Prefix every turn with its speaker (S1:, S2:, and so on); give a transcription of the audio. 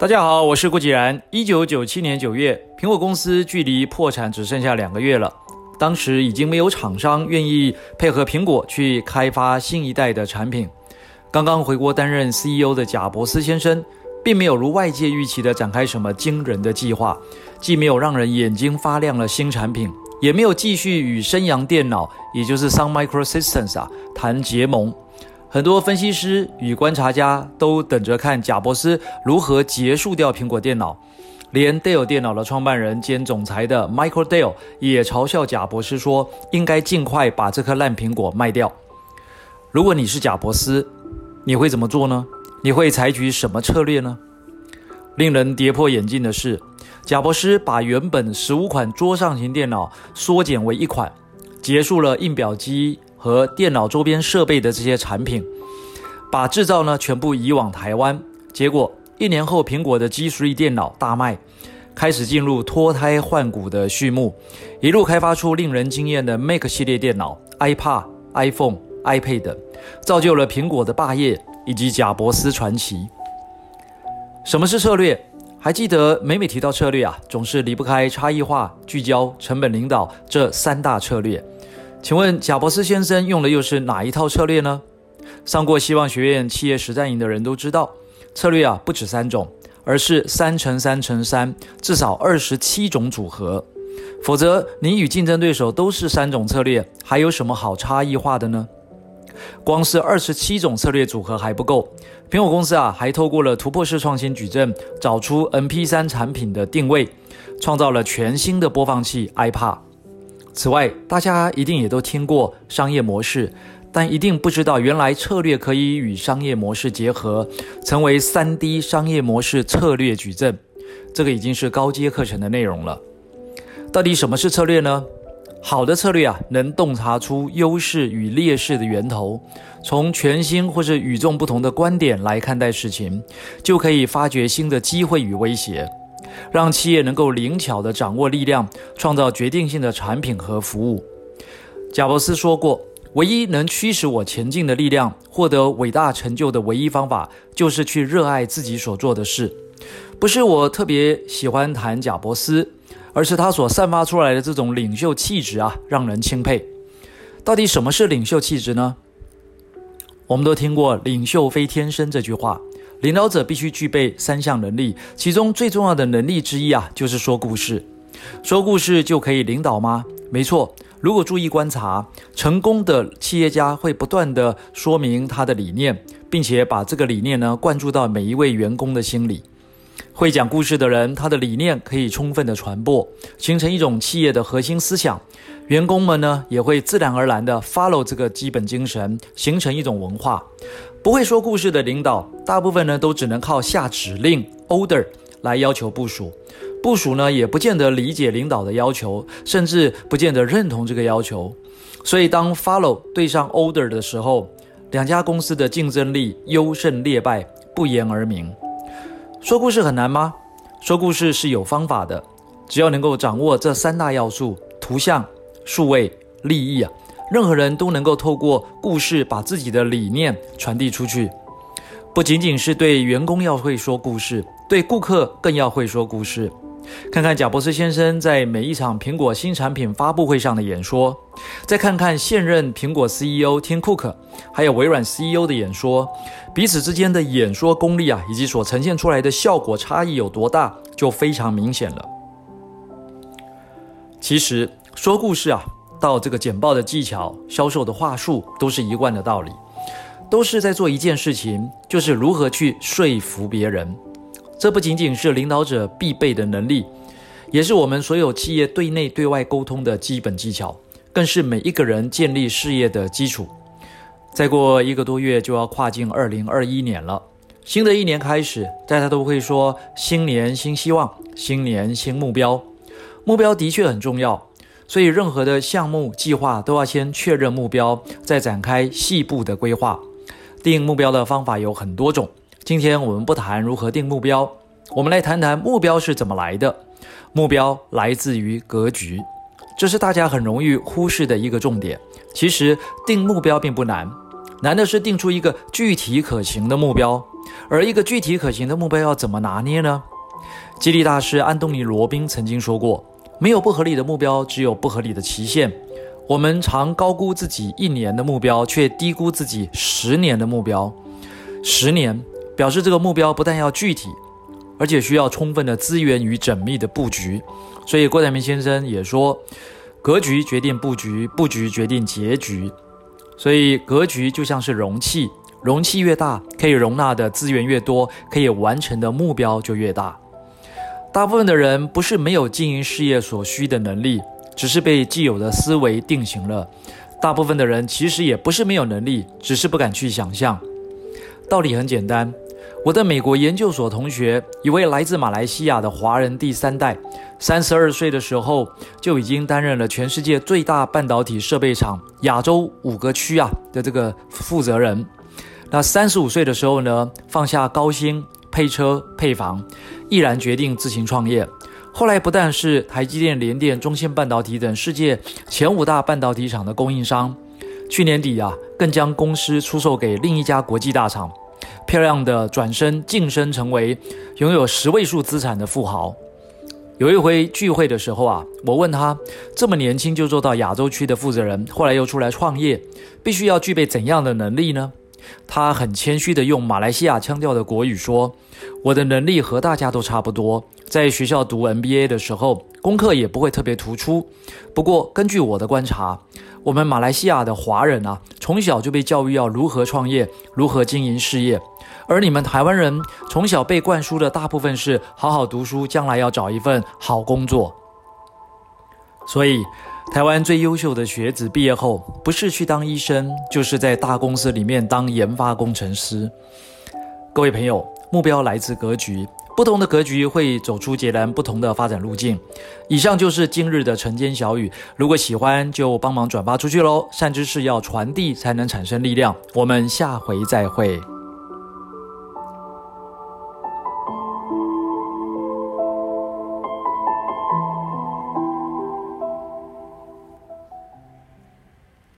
S1: 大家好，我是顾继然。一九九七年九月，苹果公司距离破产只剩下两个月了。当时已经没有厂商愿意配合苹果去开发新一代的产品。刚刚回国担任 CEO 的贾伯斯先生，并没有如外界预期的展开什么惊人的计划，既没有让人眼睛发亮的新产品，也没有继续与升阳电脑，也就是 Sun Microsystems 啊谈结盟。很多分析师与观察家都等着看贾伯斯如何结束掉苹果电脑，连 Dell 电脑的创办人兼总裁的 Michael Dell 也嘲笑贾伯斯说：“应该尽快把这颗烂苹果卖掉。”如果你是贾伯斯，你会怎么做呢？你会采取什么策略呢？令人跌破眼镜的是，贾伯斯把原本十五款桌上型电脑缩减为一款，结束了印表机。和电脑周边设备的这些产品，把制造呢全部移往台湾。结果一年后，苹果的 G3 电脑大卖，开始进入脱胎换骨的序幕，一路开发出令人惊艳的 Mac 系列电脑、iPad、iPhone、iPad 等，造就了苹果的霸业以及贾伯斯传奇。什么是策略？还记得每每提到策略啊，总是离不开差异化、聚焦、成本领导这三大策略。请问贾伯斯先生用的又是哪一套策略呢？上过希望学院企业实战营的人都知道，策略啊不止三种，而是三乘三乘三，至少二十七种组合。否则，你与竞争对手都是三种策略，还有什么好差异化的呢？光是二十七种策略组合还不够，苹果公司啊还透过了突破式创新矩阵，找出 MP3 产品的定位，创造了全新的播放器 iPod。此外，大家一定也都听过商业模式，但一定不知道原来策略可以与商业模式结合，成为 3D 商业模式策略矩阵。这个已经是高阶课程的内容了。到底什么是策略呢？好的策略啊，能洞察出优势与劣势的源头，从全新或是与众不同的观点来看待事情，就可以发掘新的机会与威胁。让企业能够灵巧地掌握力量，创造决定性的产品和服务。贾伯斯说过：“唯一能驱使我前进的力量，获得伟大成就的唯一方法，就是去热爱自己所做的事。”不是我特别喜欢谈贾伯斯，而是他所散发出来的这种领袖气质啊，让人钦佩。到底什么是领袖气质呢？我们都听过“领袖非天生”这句话。领导者必须具备三项能力，其中最重要的能力之一啊，就是说故事。说故事就可以领导吗？没错，如果注意观察，成功的企业家会不断地说明他的理念，并且把这个理念呢灌注到每一位员工的心里。会讲故事的人，他的理念可以充分地传播，形成一种企业的核心思想。员工们呢，也会自然而然地 follow 这个基本精神，形成一种文化。不会说故事的领导，大部分呢都只能靠下指令 order 来要求部署，部署呢也不见得理解领导的要求，甚至不见得认同这个要求。所以当 follow 对上 order 的时候，两家公司的竞争力优胜劣败不言而明。说故事很难吗？说故事是有方法的，只要能够掌握这三大要素：图像、数位、利益啊，任何人都能够透过故事把自己的理念传递出去。不仅仅是对员工要会说故事，对顾客更要会说故事。看看贾伯斯先生在每一场苹果新产品发布会上的演说，再看看现任苹果 CEO Tim Cook，还有微软 CEO 的演说，彼此之间的演说功力啊，以及所呈现出来的效果差异有多大，就非常明显了。其实说故事啊，到这个简报的技巧、销售的话术，都是一贯的道理，都是在做一件事情，就是如何去说服别人。这不仅仅是领导者必备的能力，也是我们所有企业对内对外沟通的基本技巧，更是每一个人建立事业的基础。再过一个多月就要跨进二零二一年了，新的一年开始，大家都会说新年新希望，新年新目标。目标的确很重要，所以任何的项目计划都要先确认目标，再展开细部的规划。定目标的方法有很多种。今天我们不谈如何定目标，我们来谈谈目标是怎么来的。目标来自于格局，这是大家很容易忽视的一个重点。其实定目标并不难，难的是定出一个具体可行的目标。而一个具体可行的目标要怎么拿捏呢？激励大师安东尼·罗宾曾经说过：“没有不合理的目标，只有不合理的期限。”我们常高估自己一年的目标，却低估自己十年的目标。十年表示这个目标不但要具体，而且需要充分的资源与缜密的布局。所以郭台铭先生也说：“格局决定布局，布局决定结局。”所以格局就像是容器，容器越大，可以容纳的资源越多，可以完成的目标就越大。大部分的人不是没有经营事业所需的能力。只是被既有的思维定型了。大部分的人其实也不是没有能力，只是不敢去想象。道理很简单。我的美国研究所同学，一位来自马来西亚的华人第三代，三十二岁的时候就已经担任了全世界最大半导体设备厂亚洲五个区啊的这个负责人。那三十五岁的时候呢，放下高薪配车配房，毅然决定自行创业。后来不但是台积电、联电、中芯半导体等世界前五大半导体厂的供应商，去年底啊，更将公司出售给另一家国际大厂，漂亮的转身晋升成为拥有十位数资产的富豪。有一回聚会的时候啊，我问他，这么年轻就做到亚洲区的负责人，后来又出来创业，必须要具备怎样的能力呢？他很谦虚地用马来西亚腔调的国语说：“我的能力和大家都差不多。”在学校读 MBA 的时候，功课也不会特别突出。不过，根据我的观察，我们马来西亚的华人啊，从小就被教育要如何创业、如何经营事业；而你们台湾人从小被灌输的大部分是好好读书，将来要找一份好工作。所以，台湾最优秀的学子毕业后，不是去当医生，就是在大公司里面当研发工程师。各位朋友，目标来自格局。不同的格局会走出截然不同的发展路径。以上就是今日的晨间小语，如果喜欢就帮忙转发出去喽。善知识要传递才能产生力量。我们下回再会。